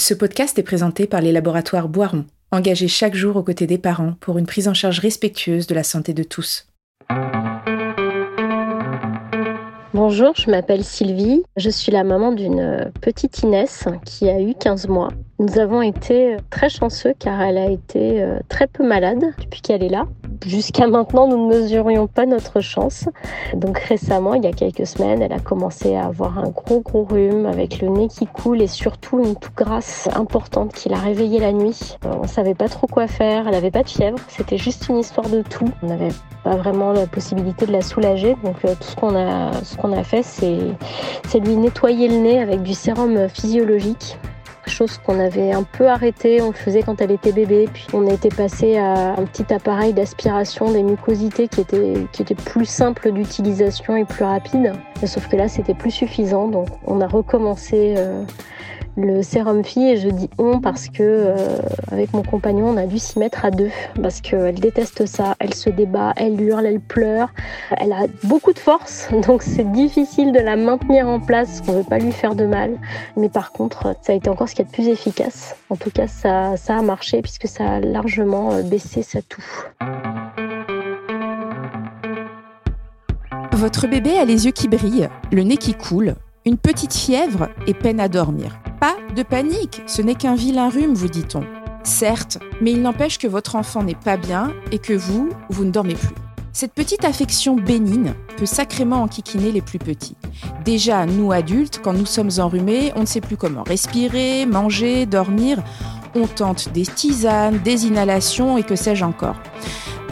Ce podcast est présenté par les laboratoires Boiron, engagés chaque jour aux côtés des parents pour une prise en charge respectueuse de la santé de tous. Bonjour, je m'appelle Sylvie. Je suis la maman d'une petite Inès qui a eu 15 mois. Nous avons été très chanceux car elle a été euh, très peu malade depuis qu'elle est là. Jusqu'à maintenant, nous ne mesurions pas notre chance. Donc récemment, il y a quelques semaines, elle a commencé à avoir un gros gros rhume avec le nez qui coule et surtout une toux grasse importante qui l'a réveillée la nuit. Euh, on savait pas trop quoi faire, elle avait pas de fièvre, c'était juste une histoire de toux. On n'avait pas vraiment la possibilité de la soulager, donc euh, tout ce qu'on a, ce qu'on a fait, c'est lui nettoyer le nez avec du sérum physiologique chose qu'on avait un peu arrêté, on le faisait quand elle était bébé, puis on était passé à un petit appareil d'aspiration des mucosités qui était, qui était plus simple d'utilisation et plus rapide. Sauf que là, c'était plus suffisant, donc on a recommencé euh, le sérum fille et je dis on parce que euh, avec mon compagnon on a dû s'y mettre à deux parce qu'elle déteste ça, elle se débat, elle hurle, elle pleure, elle a beaucoup de force donc c'est difficile de la maintenir en place, on veut pas lui faire de mal mais par contre ça a été encore ce qui est de plus efficace. En tout cas ça, ça a marché puisque ça a largement euh, baissé sa toux. Votre bébé a les yeux qui brillent, le nez qui coule, une petite fièvre et peine à dormir. Pas de panique, ce n'est qu'un vilain rhume, vous dit-on. Certes, mais il n'empêche que votre enfant n'est pas bien et que vous, vous ne dormez plus. Cette petite affection bénigne peut sacrément enquiquiner les plus petits. Déjà, nous adultes, quand nous sommes enrhumés, on ne sait plus comment respirer, manger, dormir. On tente des tisanes, des inhalations et que sais-je encore.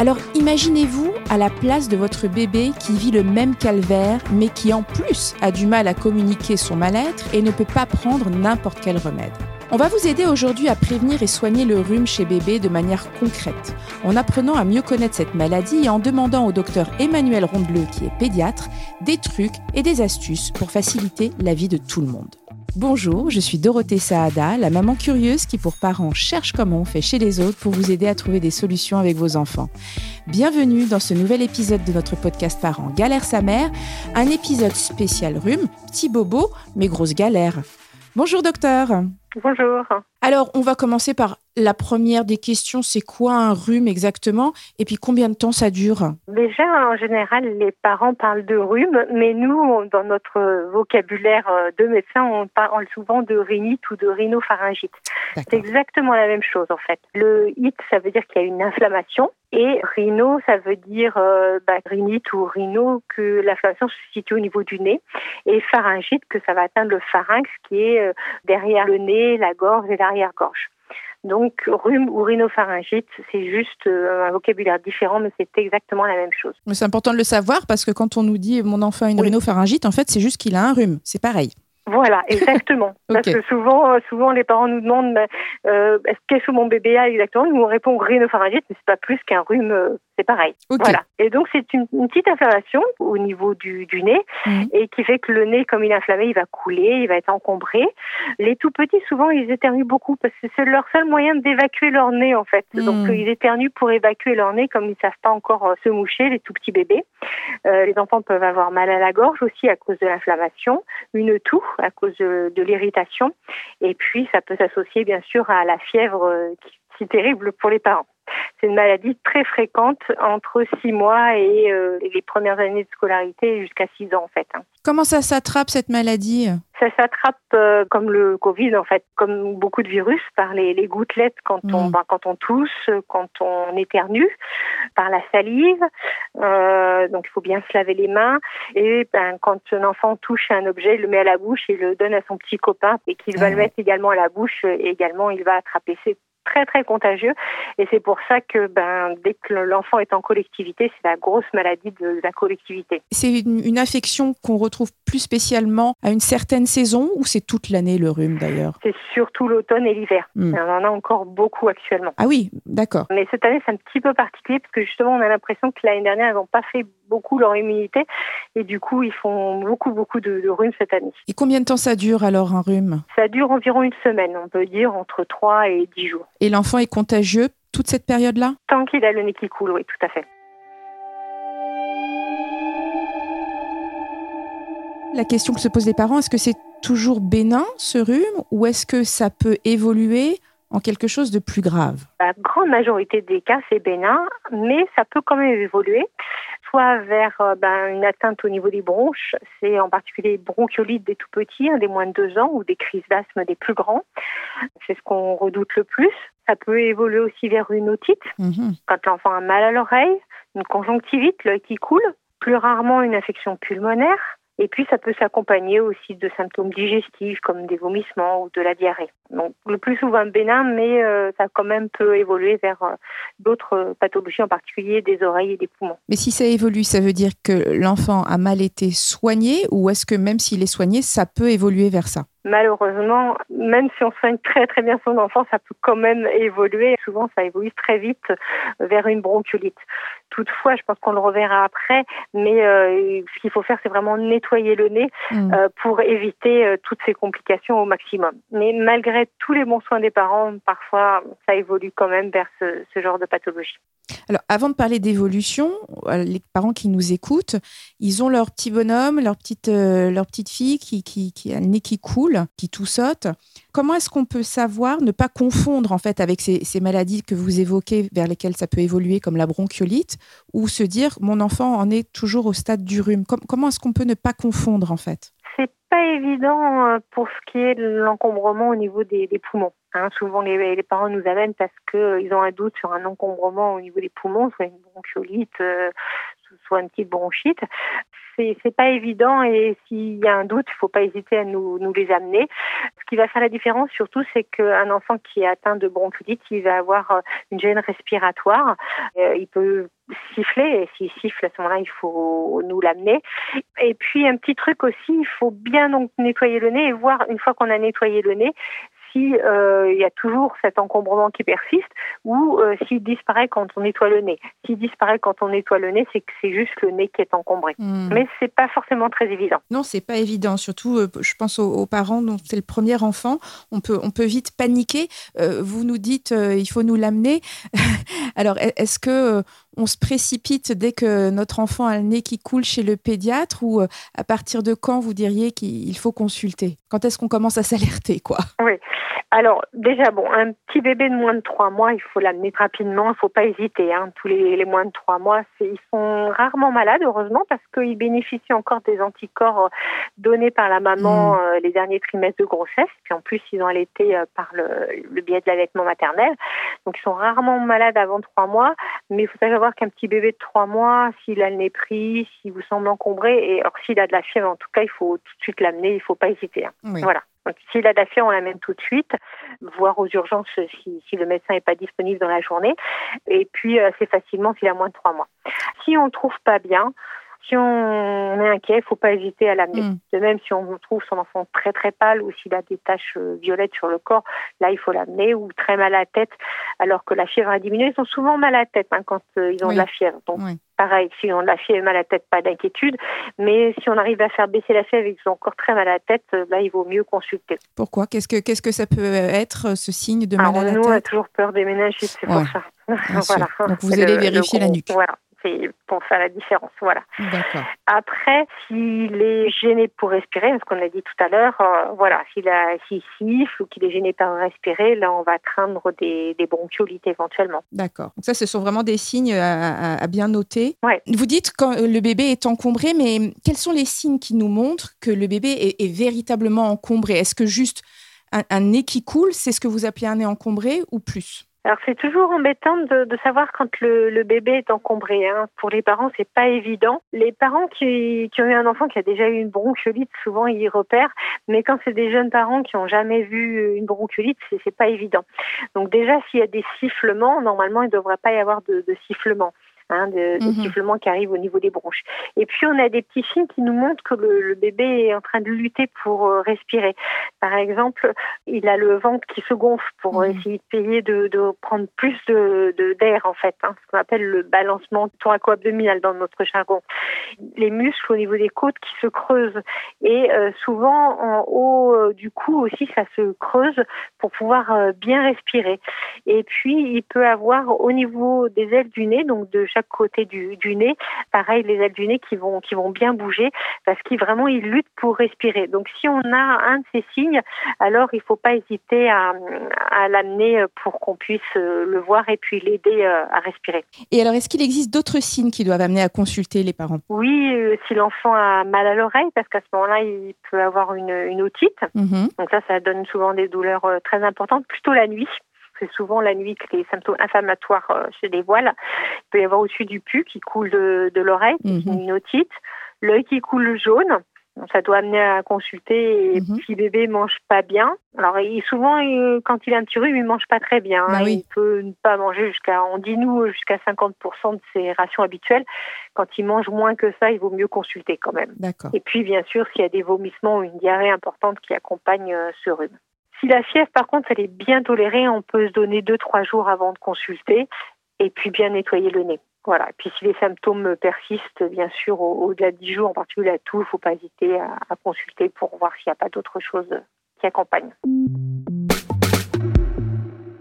Alors imaginez-vous à la place de votre bébé qui vit le même calvaire, mais qui en plus a du mal à communiquer son mal-être et ne peut pas prendre n'importe quel remède. On va vous aider aujourd'hui à prévenir et soigner le rhume chez bébé de manière concrète, en apprenant à mieux connaître cette maladie et en demandant au docteur Emmanuel Rondeleu, qui est pédiatre, des trucs et des astuces pour faciliter la vie de tout le monde. Bonjour, je suis Dorothée Saada, la maman curieuse qui pour parents cherche comment on fait chez les autres pour vous aider à trouver des solutions avec vos enfants. Bienvenue dans ce nouvel épisode de notre podcast Parents Galère sa mère, un épisode spécial rhume, petit bobo, mais grosse galère. Bonjour docteur. Bonjour. Alors, on va commencer par la première des questions. C'est quoi un rhume exactement Et puis, combien de temps ça dure? Déjà, en général, les parents parlent de rhume, mais nous, dans notre vocabulaire euh, de médecin, on parle souvent de rhinite ou de rhinopharyngite. C'est exactement la même chose, en fait. Le it, ça veut dire qu'il y a une inflammation. Et rhino, ça veut dire euh, bah, rhinite ou rhino, que l'inflammation se situe au niveau du nez. Et pharyngite, que ça va atteindre le pharynx, qui est euh, derrière le nez, la gorge et l'arrière-gorge. Donc, rhume ou rhinopharyngite, c'est juste euh, un vocabulaire différent, mais c'est exactement la même chose. C'est important de le savoir parce que quand on nous dit mon enfant a une rhinopharyngite, en fait, c'est juste qu'il a un rhume. C'est pareil. Voilà, exactement. Parce que souvent, euh, souvent les parents nous demandent euh, qu'est-ce que mon bébé a exactement? Nous on répond rhinopharyngite, mais c'est pas plus qu'un rhume. C'est pareil. Voilà. Et donc c'est une, petite inflammation au niveau du, du nez mhm. et qui fait que le nez, comme il est inflammé, il va couler, il va être encombré. Les tout petits, souvent, ils éternuent beaucoup parce que c'est leur seul moyen d'évacuer leur nez en fait. Donc mhm. ils éternuent pour évacuer leur nez comme ils savent pas encore euh, se moucher, les tout petits bébés. Euh, les enfants peuvent avoir mal à la gorge aussi à cause de l'inflammation, une toux à cause de, l'irritation, et puis ça peut s'associer bien sûr à la fièvre euh, qui est terrible pour les parents. C'est une maladie très fréquente entre 6 mois et euh, les premières années de scolarité jusqu'à 6 ans en fait. Hein. Comment ça s'attrape cette maladie? Ça s'attrape euh, comme le Covid en fait, comme beaucoup de virus par les, gouttelettes quand on hmm. ben, quand on tousse, quand on éternue, par la salive. Euh, donc il faut bien se laver les mains et ben, quand un enfant touche un objet, il le met à la bouche et le donne à son petit copain et qu'il va ah le mettre également à la bouche et également il va attraper. C'est très très contagieux et c'est pour ça que ben, dès que l'enfant est en collectivité, c'est la grosse maladie de la collectivité. C'est une, infection qu'on retrouve plus spécialement à une certaine saison ou c'est toute l'année le rhume d'ailleurs? C'est surtout l'automne et l'hiver. Hmm. On en a encore beaucoup actuellement. Ah oui, d'accord. Mais cette année c'est un petit peu particulier parce que justement on a l'impression que l'année dernière ils n'ont pas fait beaucoup leur immunité et du coup ils font beaucoup beaucoup de, de rhume cette année. Et combien de temps ça dure alors un rhume? Ça dure environ une semaine, on peut dire entre 3 et 10 jours. Et l'enfant est contagieux toute cette période-là? Tant qu'il a le nez qui coule, oui, tout à fait. La question que se posent les parents, est-ce que c'est toujours bénin, ce rhume, ou est-ce que ça peut évoluer en quelque chose de plus grave? La grande majorité des cas, c'est bénin, mais ça peut quand même évoluer, soit vers euh, ben, une atteinte au niveau des bronches, c'est en particulier bronchiolites des tout petits, hein, des moins de deux ans, ou des crises d'asthme des plus grands. C'est ce qu'on redoute le plus. Ça peut évoluer aussi vers une otite, mhm. quand l'enfant a mal à l'oreille, une conjonctivite, l'œil qui coule, plus rarement une infection pulmonaire, et puis, ça peut s'accompagner aussi de symptômes digestifs comme des vomissements ou de la diarrhée. Donc, le plus souvent bénin, mais euh, ça quand même peut évoluer vers euh, d'autres pathologies, en particulier des oreilles et des poumons. Mais si ça évolue, ça veut dire que l'enfant a mal été soigné ou est-ce que même s'il est soigné, ça peut évoluer vers ça? Malheureusement, même si on soigne très très bien son enfant, ça peut quand même évoluer. Souvent, ça évolue très vite vers une bronchiolite. Toutefois, je pense qu'on le reverra après, mais euh, ce qu'il faut faire, c'est vraiment nettoyer le nez mm. euh, pour éviter euh, toutes ces complications au maximum. Mais malgré tous les bons soins des parents, parfois, ça évolue quand même vers ce, ce genre de pathologie. Alors, avant de parler d'évolution, les parents qui nous écoutent, ils ont leur petit bonhomme, leur petite, leur petite fille qui, qui, qui a le nez qui coule, qui tout saute. Comment est-ce qu'on peut savoir, ne pas confondre en fait avec ces, maladies que vous évoquez vers lesquelles ça peut évoluer comme la bronchiolite ou se dire mon enfant en est toujours au stade du rhume? Comment est-ce qu'on peut ne pas confondre en fait? C'est pas évident euh, pour ce qui est de l'encombrement au niveau des, poumons. Hein. souvent, les, parents nous amènent parce qu'ils euh, ont un doute sur un encombrement au niveau des poumons, soit une bronchiolite, euh, soit une petite bronchite c'est pas évident et s'il y a un doute, il faut pas hésiter à nous, nous les amener. Ce qui va faire la différence surtout, c'est qu'un enfant qui est atteint de bronchiolite, il va avoir euh, une gêne respiratoire. Euh, il peut siffler et s'il siffle à ce moment-là, il faut nous l'amener. Et puis un petit truc aussi, il faut bien donc nettoyer le nez et voir une fois qu'on a nettoyé le nez s'il euh, y a toujours cet encombrement qui persiste ou euh, s'il disparaît quand on nettoie le nez. S'il disparaît quand on nettoie le nez, c'est que c'est juste le nez qui est encombré. Hmm. Mais c'est pas forcément très évident. Non, c'est pas évident. Surtout, euh, je pense aux, parents dont c'est le premier enfant. On peut, on peut vite paniquer. vous nous dites, il faut nous l'amener. Alors, est-ce que on se précipite dès que notre enfant a le nez qui coule chez le pédiatre ou à partir de quand vous diriez qu'il faut consulter? Quand est-ce qu'on commence à s'alerter, quoi? Oui. Alors déjà, bon, un petit bébé de moins de trois mois, il faut l'amener rapidement, il ne faut pas hésiter. Hein. Tous les, les, moins de trois mois, ils sont rarement malades, heureusement, parce qu'ils bénéficient encore des anticorps euh, donnés par la maman mmh. euh, les derniers trimestres de grossesse. Puis en plus, ils ont allaité euh, par le, le biais de l'allaitement maternel. Donc ils sont rarement malades avant trois mois. Mais il faut savoir qu'un petit bébé de trois mois, s'il a le nez pris, s'il vous semble encombré, et alors s'il a de la fièvre, en tout cas, il faut tout de suite l'amener, il ne faut pas hésiter. Hein. Voilà. S'il a de la fièvre, on l'amène tout de suite, voir aux urgences si, si le médecin n'est pas disponible dans la journée. Et puis, assez euh, facilement s'il a moins de trois mois. Si on ne trouve pas bien, si on est inquiet, il ne faut pas hésiter à l'amener. Mm. De même, si on trouve son enfant très très pâle ou s'il a des taches euh, violettes sur le corps, là, il faut l'amener ou très mal à la tête, alors que la fièvre a diminué. Ils sont souvent mal à la tête hein, quand euh, ils ont de la fièvre. Donc, pareil, si on a la fièvre mal à la tête, pas d'inquiétude. Mais si on arrive à faire baisser la fièvre et qu'ils ont encore très mal à la tête, euh, là, il vaut mieux consulter. Pourquoi? Qu'est-ce que qu'est-ce que ça peut être ce signe de mal à la tête Nous, on a toujours peur des méningites, c'est pour ça. voilà. Donc vous allez vérifier la nuque. Voilà c'est pour faire la différence. Voilà. Après, s'il est gêné pour respirer, ce qu'on a dit tout à l'heure, euh, voilà, s'il a s'il siffle ou qu'il est gêné par respirer, là, on va craindre des, des bronchiolites éventuellement. D'accord. Donc ça, ce sont vraiment des signes à, bien noter. Ouais. Vous dites quand le bébé est encombré, mais quels sont les signes qui nous montrent que le bébé est, est véritablement encombré? Est-ce que juste un, un nez qui coule, c'est ce que vous appelez un nez encombré ou plus? Alors c'est toujours embêtant de, savoir quand le, bébé est encombré. Hein. Pour les parents, c'est pas évident. Les parents qui, qui, ont eu un enfant qui a déjà eu une bronchiolite, souvent ils y repèrent. Mais quand c'est des jeunes parents qui ont jamais vu une bronchiolite, c'est pas évident. Donc déjà, s'il y a des sifflements, normalement il ne devrait pas y avoir de, de sifflements hein, de, de sifflements qui arrivent au niveau des bronches. Et puis on a des petits signes qui nous montrent que le, le bébé est en train de lutter pour euh, respirer. Par exemple, il a le ventre qui se gonfle pour mhm. essayer de payer de, de, prendre plus de d'air en fait, hein, ce qu'on appelle le balancement thoraco-abdominal dans notre jargon. Les muscles au niveau des côtes qui se creusent et euh, souvent en haut euh, du cou aussi ça se creuse pour pouvoir bien respirer. Et puis il peut avoir au niveau des ailes du nez, donc de chaque côté du, du nez. Pareil, les ailes du nez qui vont qui vont bien bouger parce qu'il vraiment il lutte pour respirer. Donc si on a un de ces signes, alors il faut pas hésiter à, à l'amener pour qu'on puisse le voir et puis l'aider à respirer. Et alors est-ce qu'il existe d'autres signes qui doivent amener à consulter les parents? Oui, si l'enfant a mal à l'oreille parce qu'à ce moment-là il peut avoir une, une otite. Mhm. Donc ça, ça donne souvent des douleurs très importantes, plutôt la nuit c'est souvent la nuit que les symptômes inflammatoires euh, se dévoilent. Il peut y avoir au-dessus du pu qui coule de, l'oreille, mhm. une otite, l'œil qui coule jaune. Ça doit amener à consulter. Et mhm. si bébé mange pas bien, alors il, souvent quand il a un petit rhume, il mange pas très bien. Bah il peut ne pas manger jusqu'à, on dit nous jusqu'à 50% de ses rations habituelles. Quand il mange moins que ça, il vaut mieux consulter quand même. Et puis bien sûr, s'il y a des vomissements ou une diarrhée importante qui accompagne euh, ce rhume. Si la fièvre, par contre, elle est bien tolérée, on peut se donner deux, trois jours avant de consulter et puis bien nettoyer le nez. Voilà. Et puis si les symptômes persistent, bien sûr, au-delà de 10 jours, en particulier la toux, il ne faut pas hésiter à, à consulter pour voir s'il n'y a pas d'autre chose qui accompagne.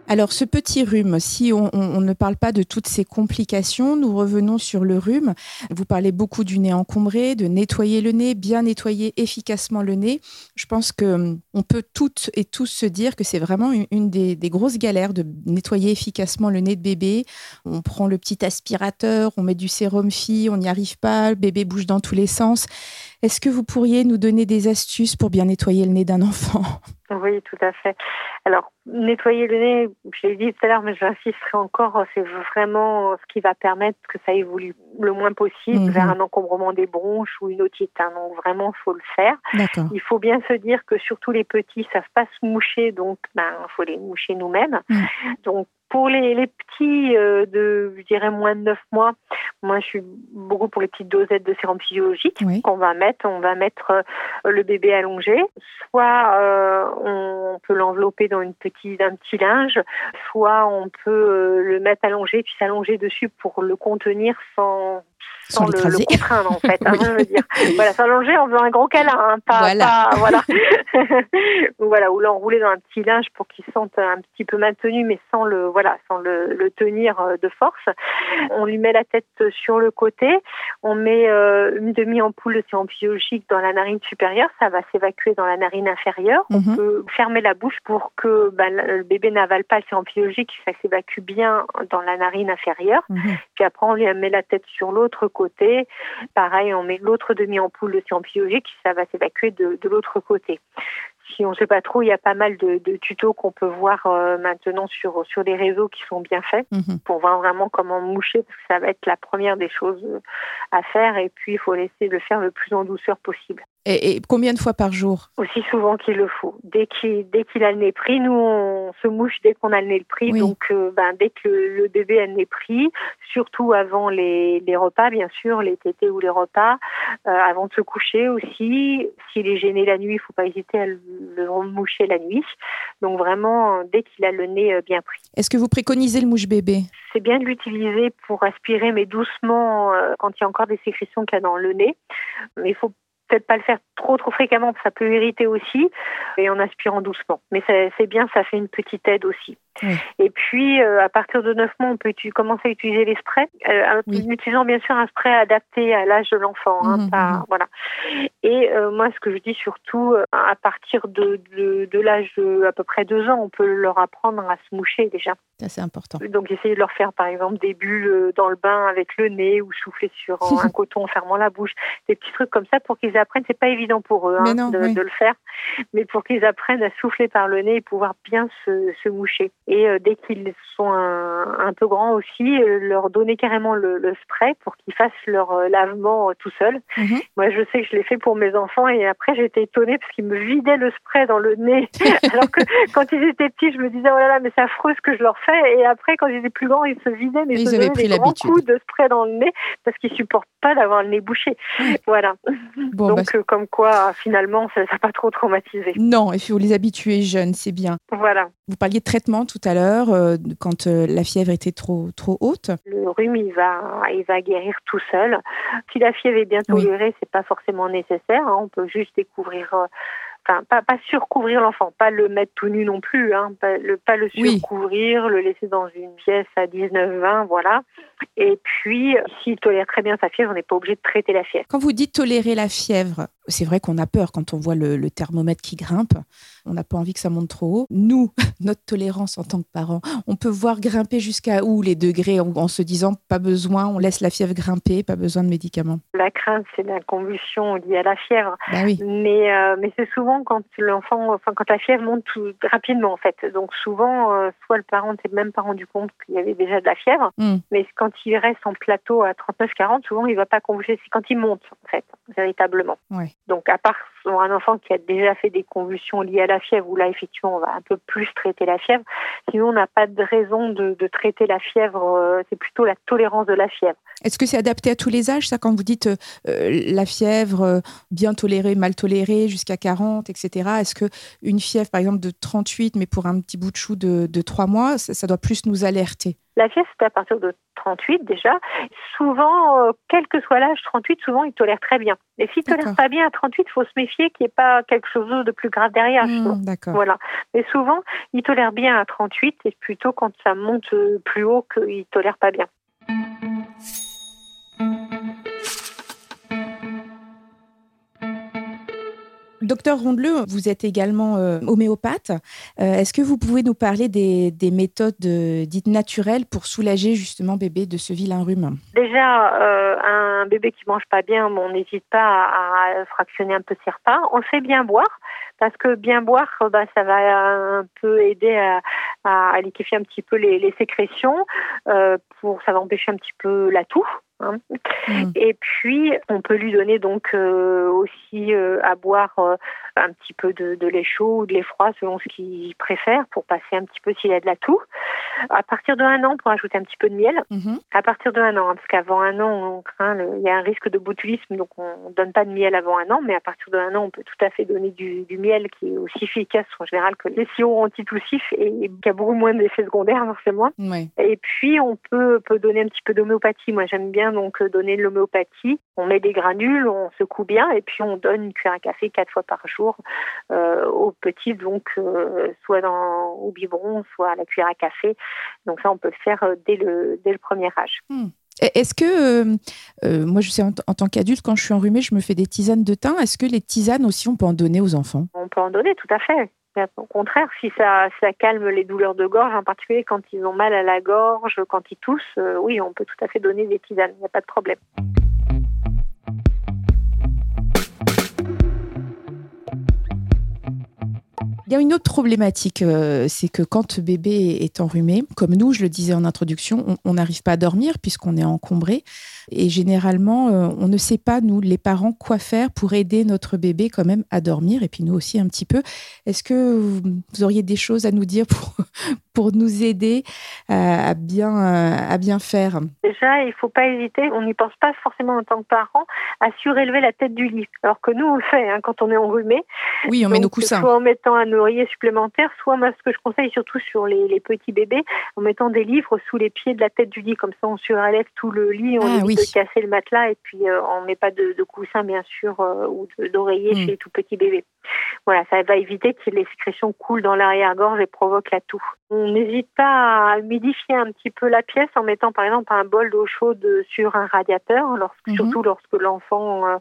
Alors ce petit rhume, si on, ne parle pas de toutes ces complications, nous revenons sur le rhume. Vous parlez beaucoup du nez encombré, de nettoyer le nez, bien nettoyer efficacement le nez. Je pense que hum, on peut toutes et tous se dire que c'est vraiment une, des, grosses galères de nettoyer efficacement le nez de bébé. On prend le petit aspirateur, on met du sérum fille, on n'y arrive pas, le bébé bouge dans tous les sens. Est-ce que vous pourriez nous donner des astuces pour bien nettoyer le nez d'un enfant? Oui, tout à fait. Alors, nettoyer le nez, je l'ai dit tout à l'heure, mais j'insisterai encore, c'est vraiment ce qui va permettre que ça évolue le moins possible mhm. vers un encombrement des bronches ou une otite. Hein. Donc, vraiment, il faut le faire. Il faut bien se dire que surtout les petits ne savent pas se moucher, donc il ben, faut les moucher nous-mêmes. Mhm. Donc, pour les, les petits euh, de, je dirais, moins de 9 mois, moi, je suis beaucoup pour les petites dosettes de sérum physiologique qu'on va mettre. On va mettre euh, le bébé allongé. Soit euh, on peut l'envelopper dans une petite, un petit linge, soit on peut le mettre allongé puis s'allonger dessus pour le contenir sans sans, le, le, contraindre en fait. Hein, je veux dire. Voilà, s'allonger en faisant un gros câlin, hein, pas, voilà, pas, voilà. voilà, ou l'enrouler dans un petit linge pour qu'il sente un petit peu maintenu, mais sans le, voilà, sans le, le, tenir euh, de force. On lui met la tête sur le côté, on met euh, une demi-ampoule de sérum physiologique dans la narine supérieure, ça va s'évacuer dans la narine inférieure. On mhm. peut fermer la bouche pour que ben, le bébé n'avale pas le sérum physiologique, ça s'évacue bien dans la narine inférieure. Mhm. Puis après, on lui met la tête sur l'autre côté. Pareil, on met l'autre demi-ampoule de sérum biologique, ça va s'évacuer de, de l'autre côté si on ne sait pas trop, il y a pas mal de, de tutos qu'on peut voir euh, maintenant sur sur les réseaux qui sont bien faits mhm. pour voir vraiment comment moucher parce que ça va être la première des choses à faire et puis il faut laisser le faire le plus en douceur possible. Et, combien de fois par jour Aussi souvent qu'il le faut. Dès qu'il a le nez pris, nous on se mouche dès qu'on a le nez pris. Donc euh, ben, dès que le, bébé a le nez pris, surtout avant les, les repas bien sûr, les tétés ou les repas, euh, avant de se coucher aussi. S'il est gêné la nuit, il faut pas hésiter à le, le moucher la nuit. Donc vraiment dès qu'il a le nez euh, bien pris. Est-ce que vous préconisez le mouche bébé? C'est bien de l'utiliser pour aspirer mais doucement quand il y a encore des sécrétions qu'il y a dans le nez. Mais il faut peut-être pas le faire trop trop fréquemment, ça peut irriter aussi, et en aspirant doucement. Mais c'est bien, ça fait une petite aide aussi. Et puis, euh, à partir de 9 mois, on peut commencer à utiliser les sprays, euh, en utilisant bien sûr un spray adapté à l'âge de l'enfant. Hein, mhm, mhm. voilà. Et euh, moi, ce que je dis surtout, à partir de, de, l'âge de à peu près 2 ans, on peut leur apprendre à se moucher déjà. Ça, c'est important. Donc, essayer de leur faire, par exemple, des bulles dans le bain avec le nez ou souffler sur un coton en fermant la bouche. Des petits trucs comme ça pour qu'ils apprennent. C'est pas évident pour eux hein, de, de, le faire, mais pour qu'ils apprennent à souffler par le nez et pouvoir bien se, se moucher et euh, dès qu'ils sont un, un, peu grands aussi, euh, leur donner carrément le, le spray pour qu'ils fassent leur euh, lavement tout seuls. Mhm. Moi, je sais que je l'ai fait pour mes enfants et après j'étais étonnée parce qu'ils me vidaient le spray dans le nez, alors que quand ils étaient petits, je me disais oh là là, mais c'est affreux ce que je leur fais. Et après, quand ils étaient plus grands, ils se vidaient, mais ils, avaient pris des grands coups de spray dans le nez parce qu'ils supportent pas d'avoir le nez bouché. Voilà. Donc, bah, comme quoi, finalement, ça n'a pas trop traumatisé. Non, il faut les habituer jeunes, c'est bien. Voilà. Vous parliez de traitement tout à l'heure, euh, quand euh, la fièvre était trop, trop haute. Le rhume, il va, il va guérir tout seul. Si la fièvre est bien tolérée, c'est pas forcément nécessaire. Hein. On peut juste découvrir. Euh, enfin, pas, pas surcouvrir l'enfant, pas le mettre tout nu non plus, hein, pas, le, pas le surcouvrir, le laisser dans une pièce à 19-20, voilà. Et puis, s'il tolère très bien sa fièvre, on n'est pas obligé de traiter la fièvre. Quand vous dites tolérer la fièvre, c'est vrai qu'on a peur quand on voit le, thermomètre qui grimpe. On n'a pas envie que ça monte trop haut. Nous, notre tolérance en tant que parents, on peut voir grimper jusqu'à où les degrés en, se disant pas besoin, on laisse la fièvre grimper, pas besoin de médicaments. La crainte, c'est la convulsion liée à la fièvre. Bah oui. Mais, euh, mais c'est souvent quand l'enfant, enfin quand la fièvre monte tout, rapidement en fait. Donc souvent, euh, soit le parent ne s'est même pas rendu compte qu'il y avait déjà de la fièvre, hmm. mais quand il reste en plateau à 39-40, souvent il ne va pas convulser. C'est quand il monte en fait, véritablement. Donc, à part un enfant qui a déjà fait des convulsions liées à la fièvre, où là, effectivement, on va un peu plus traiter la fièvre. Sinon, on n'a pas de raison de, traiter la fièvre. Euh, c'est plutôt la tolérance de la fièvre. Est-ce que c'est adapté à tous les âges, ça, quand vous dites euh, la fièvre euh, bien tolérée, mal tolérée, jusqu'à 40, etc. Est-ce que une fièvre, par exemple, de 38, mais pour un petit bout de chou de, de 3 mois, ça doit plus nous alerter? La fièvre, c'est à partir de 38 déjà. Souvent, euh, quel que soit l'âge, 38, souvent, il tolère très bien. Et s'il ne tolère pas bien à 38, il faut se méfier qu'il n'y ait pas quelque chose de plus grave derrière. Mmh, voilà. Mais souvent, il tolère bien à 38 et plutôt quand ça monte plus haut qu'il ne tolère pas bien. Docteur Rondeleu, vous êtes également euh, homéopathe. Euh, est-ce que vous pouvez nous parler des, méthodes euh, dites naturelles pour soulager justement bébé de ce vilain rhume? Déjà, un bébé qui mange pas bien, on n'hésite pas à, fractionner un peu ses repas. On sait bien boire parce que bien boire, bah, ça va un peu aider à, à, liquéfier un petit peu les, les sécrétions, pour ça va empêcher un petit peu la toux. Hein. Mm. Et puis, on peut lui donner donc euh, aussi euh, à boire euh, un petit peu de, lait chaud ou de lait froid selon ce qu'il préfère pour passer un petit peu s'il a de la toux. À partir de un an, on peut ajouter un petit peu de miel. Mm-hmm. À partir de un an, hein, parce qu'avant un an, on craint il y a un risque de botulisme, donc on ne donne pas de miel avant un an, mais à partir de un an, on peut tout à fait donner du, miel qui est aussi efficace en général que les sirops antitoussifs et qui a beaucoup moins d'effets secondaires forcément. Et puis, on peut, peut donner un petit peu d'homéopathie. Moi, j'aime bien donc euh, donner de l'homéopathie. On met des granules, on secoue bien et puis on donne une cuillère à café quatre fois par jour euh, aux petits, donc euh, soit dans, au biberon, soit à la cuillère à café. Donc ça, on peut le faire dès le, dès le premier âge. Hmm. Est-ce que, moi je sais en, tant qu'adulte, quand je suis enrhumée, je me fais des tisanes de thym. Est-ce que les tisanes aussi, on peut en donner aux enfants? On peut en donner, tout à fait. Au contraire, si ça, ça, calme les douleurs de gorge, en particulier quand ils ont mal à la gorge, quand ils toussent, euh, oui, on peut tout à fait donner des tisanes, il n'y a pas de problème. Il y a une autre problématique, euh, c'est que quand bébé est enrhumé, comme nous, je le disais en introduction, on n'arrive pas à dormir puisqu'on est encombré. Et généralement, euh, on ne sait pas, nous, les parents, quoi faire pour aider notre bébé quand même à dormir, et puis nous aussi un petit peu. Est-ce que vous auriez des choses à nous dire pour, pour nous aider à, bien, à bien faire? Déjà, il ne faut pas hésiter, on n'y pense pas forcément en tant que parent, à surélever la tête du lit. Alors que nous, on le fait hein, quand on est enrhumé. Oui, on met nos coussins. Soit en mettant un oreiller supplémentaire, soit moi, ce que je conseille surtout sur les, petits bébés, en mettant des livres sous les pieds de la tête du lit. Comme ça, on surélève tout le lit, on ah, évite de casser le matelas et puis euh, on ne met pas de, de coussin, bien sûr, euh, ou d'oreiller hmm. chez les tout petits bébés. Voilà, ça va éviter que les sécrétions coulent dans l'arrière-gorge et provoquent la toux. On n'hésite pas à humidifier un petit peu la pièce en mettant par exemple un bol d'eau chaude sur un radiateur, lorsque, mhm. surtout lorsque l'enfant euh,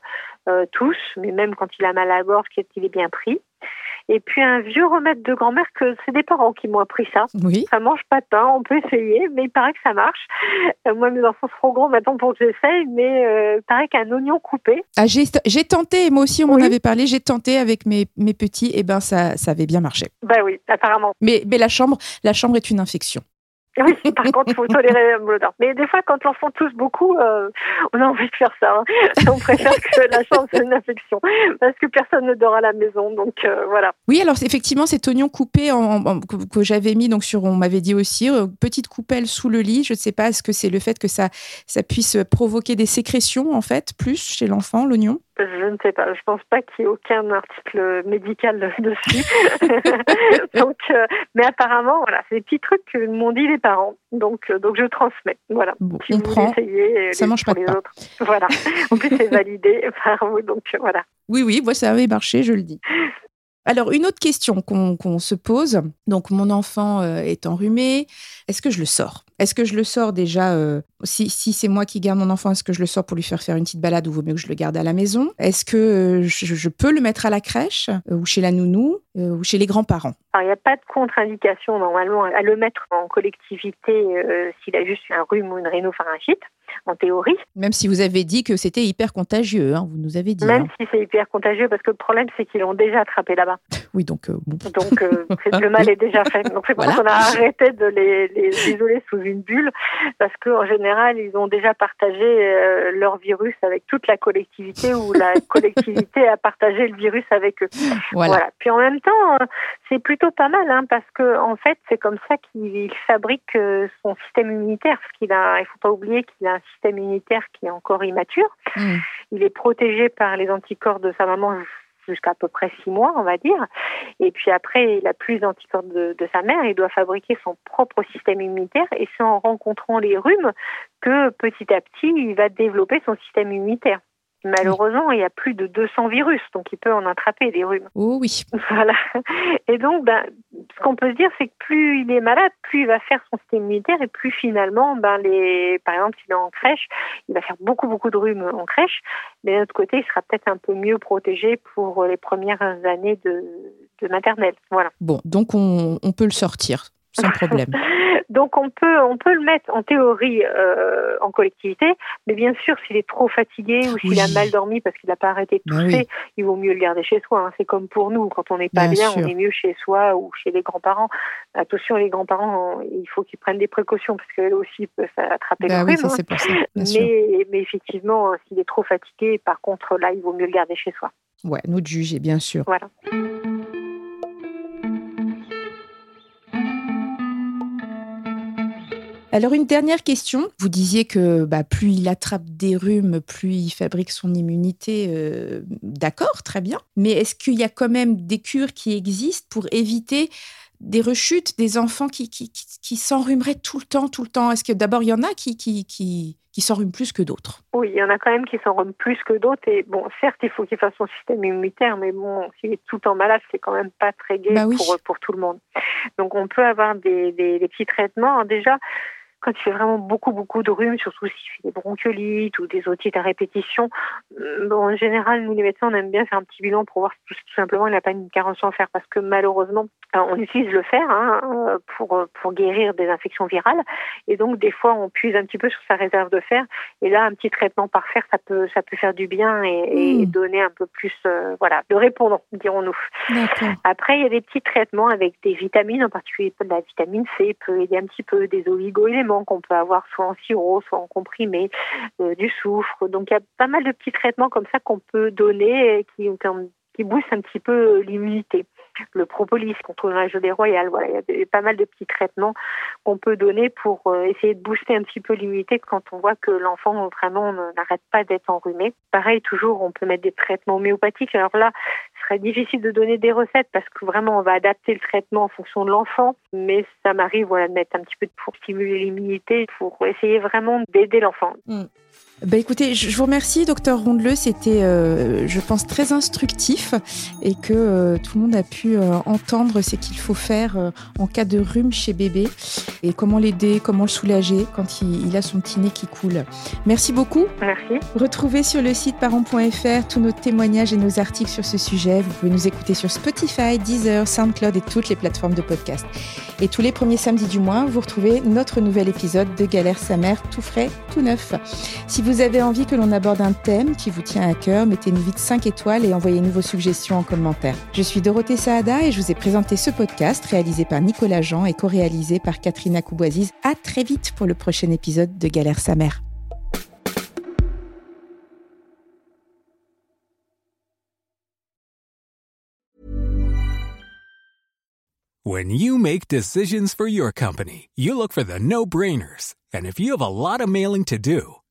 euh, tousse, mais même quand il a mal à la gorge, qu'il est bien pris. Et puis un vieux remède de grand-mère que c'est des parents qui m'ont appris ça. Oui. Ça mange pas de pain, on peut essayer, mais il paraît que ça marche. Euh, moi, mes enfants sont trop grands maintenant pour que j'essaye, mais euh, il paraît qu'un oignon coupé. Ah, j'ai tenté, moi aussi on m'en avait parlé, j'ai tenté avec mes, mes petits, et ben ça, ça avait bien marché. Bah oui, apparemment. Mais, mais la chambre, la chambre est une infection. Oui, par contre, il faut tolérer l'odeur. Mais des fois, quand l'enfant tousse beaucoup, euh, on a envie de faire ça. Hein. On préfère que la chambre soit une infection parce que personne ne dort à la maison. Donc euh, voilà. Oui, alors effectivement, cet oignon coupé que, j'avais mis, donc sur, on m'avait dit aussi, euh, petite coupelle sous le lit. Je ne sais pas, est-ce que c'est le fait que ça puisse provoquer des sécrétions en fait, plus chez l'enfant, l'oignon? Je ne sais pas. Je pense pas qu'il y ait aucun article médical dessus. donc, euh, mais apparemment, voilà, c'est des petits trucs que m'ont dit les parents. Donc, euh, donc je transmets. Voilà. si on vous prend. Essayez, ça mange pas les autres. Voilà. En plus, c'est validé par vous. Donc voilà. Oui, oui, moi, ça avait marché, je le dis. Alors, une autre question qu'on se pose. Donc, mon enfant euh, est enrhumé. Est-ce que je le sors? Est-ce que je le sors déjà si, si c'est moi qui garde mon enfant, est-ce que je le sors pour lui faire faire une petite balade ou vaut mieux que je le garde à la maison? Est-ce que je, peux le mettre à la crèche ou chez la nounou ou chez les grands-parents? Il n'y a pas de contre-indication normalement à le mettre en collectivité s'il a juste un rhume ou une rhinopharyngite en théorie. Même si vous avez dit que c'était hyper contagieux, hein, vous nous avez dit. Même hein. si c'est hyper contagieux, parce que le problème, c'est qu'ils l'ont déjà attrapé là-bas. Oui, donc. Euh, donc, euh, le mal est déjà fait. Donc, c'est pour ça qu'on a arrêté de les, isoler sous une bulle, parce qu'en général, ils ont déjà partagé euh, leur virus avec toute la collectivité, ou la collectivité a partagé le virus avec eux. Voilà. Puis en même temps, c'est plutôt pas mal, hein, parce que en fait, c'est comme ça qu'il fabrique son système immunitaire, parce qu'il a, il faut pas oublier qu'il a un système immunitaire qui est encore immature. Hmm. Il est protégé par les anticorps de sa maman jusqu'à peu près six mois, on va dire. Et puis après, il a plus d'anticorps de, de, sa mère. Il doit fabriquer son propre système immunitaire. Et c'est en rencontrant les rhumes que petit à petit, il va développer son système immunitaire. Malheureusement, il y a plus de 200 virus, donc il peut en attraper des rhumes. Oh oui. Voilà. Et donc, ben, ce qu'on peut se dire, c'est que plus il est malade, plus il va faire son système immunitaire et plus finalement, ben, les, par exemple, s'il est en crèche, il va faire beaucoup, beaucoup de rhumes en crèche, mais d'un autre côté, il sera peut-être un peu mieux protégé pour les premières années de, de maternelle. Voilà. Bon, donc on, on peut le sortir sans problème. Donc on peut on peut le mettre en théorie euh, en collectivité, mais bien sûr s'il est trop fatigué ou s'il a mal dormi parce qu'il n'a pas arrêté de tousser, il vaut mieux le garder chez soi. Hein. C'est comme pour nous, quand on n'est pas bien, on est mieux chez soi ou chez les grands-parents. Attention, les grands-parents, il faut qu'ils prennent des précautions parce qu'eux aussi peuvent attraper bah le rhume. Hein. mais, mais effectivement, s'il est trop fatigué, par contre là, il vaut mieux le garder chez soi. Ouais, nous de juger, bien sûr. Voilà. Alors une dernière question. Vous disiez que bah, plus il attrape des rhumes, plus il fabrique son immunité. Euh, d'accord, très bien. Mais est-ce qu'il y a quand même des cures qui existent pour éviter des rechutes, des enfants qui, qui, qui, s'enrhumeraient tout le temps, tout le temps? Est-ce que d'abord il y en a qui, qui, qui, qui s'enrhument plus que d'autres? Oui, il y en a quand même qui s'enrhument plus que d'autres. Et bon, certes, il faut qu'il fasse son système immunitaire, mais bon, s'il est tout le temps malade, c'est quand même pas très gai bah pour, pour tout le monde. Donc on peut avoir des, des, des petits traitements. Déjà, quand il fait vraiment beaucoup, beaucoup de rhume, surtout s'il fait des bronchiolites ou des otites à répétition, euh, en général, nous les médecins, on aime bien faire un petit bilan pour voir si tout, simplement il n'a pas une carence en fer parce que malheureusement, euh, on utilise le fer hein, euh, pour, pour guérir des infections virales. Et donc des fois on puise un petit peu sur sa réserve de fer. Et là un petit traitement par fer ça peut ça peut faire du bien et, hmm. donner un peu plus voilà de répondre dirons-nous. Après il y a des petits traitements avec des vitamines en particulier la vitamine C peut aider un petit peu des oligo-éléments qu'on peut avoir soit en sirop, soit en comprimé, euh, du soufre. Donc il y a pas mal de petits traitements comme ça qu'on peut donner qui boostent un petit peu l'immunité. Le propolis contre la gelée royale, voilà, il y a pas mal de petits traitements qu'on peut donner pour euh, essayer de booster un petit peu l'immunité quand on voit que l'enfant vraiment n'arrête pas d'être enrhumé. Pareil, toujours, on peut mettre des traitements homéopathiques. Alors là, serait difficile de donner des recettes parce que vraiment on va adapter le traitement en fonction de l'enfant, mais ça m'arrive voilà, de mettre un petit peu pour stimuler l'immunité, pour essayer vraiment d'aider l'enfant. Mm. Bah écoutez, je vous remercie, docteur Rondeleux. C'était, euh, je pense, très instructif et que euh, tout le monde a pu euh, entendre ce qu'il faut faire en cas de rhume chez bébé et comment l'aider, comment le soulager quand il, a son petit nez qui coule. Merci beaucoup. Merci. Retrouvez sur le site parents.fr tous nos témoignages et nos articles sur ce sujet. Vous pouvez nous écouter sur Spotify, Deezer, SoundCloud et toutes les plateformes de podcast. Et tous les premiers samedis du mois, vous retrouvez notre nouvel épisode de Galère sa mère, tout frais, tout neuf. Si vous avez envie que l'on aborde un thème qui vous tient à cœur, mettez-nous vite 5 étoiles et envoyez-nous vos suggestions en commentaire. Je suis Dorothée Saada et je vous ai présenté ce podcast réalisé par Nicolas Jean et co-réalisé par Catherine Kouboisiz. À très vite pour le prochain épisode de Galère sa mère. When you make decisions for your company, you look for the no-brainers. And if you have a lot of mailing to do,